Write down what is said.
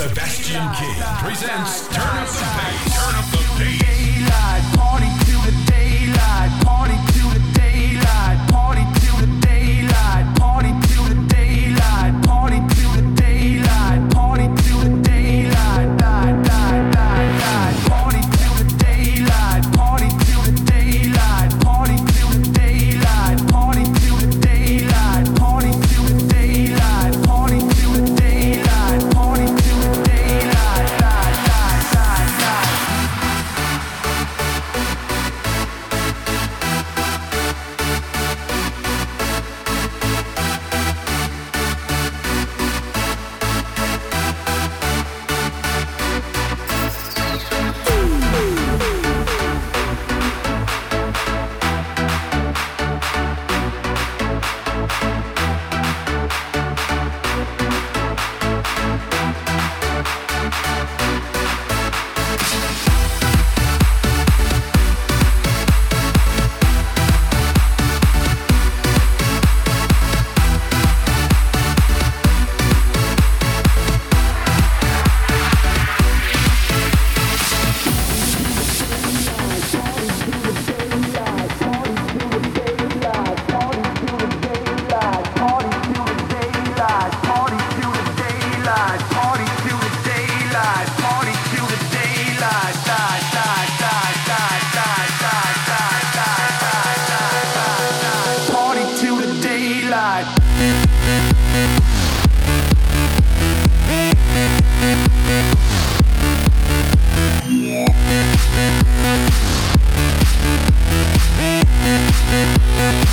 Sebastian King presents Turn Up the Bass. We'll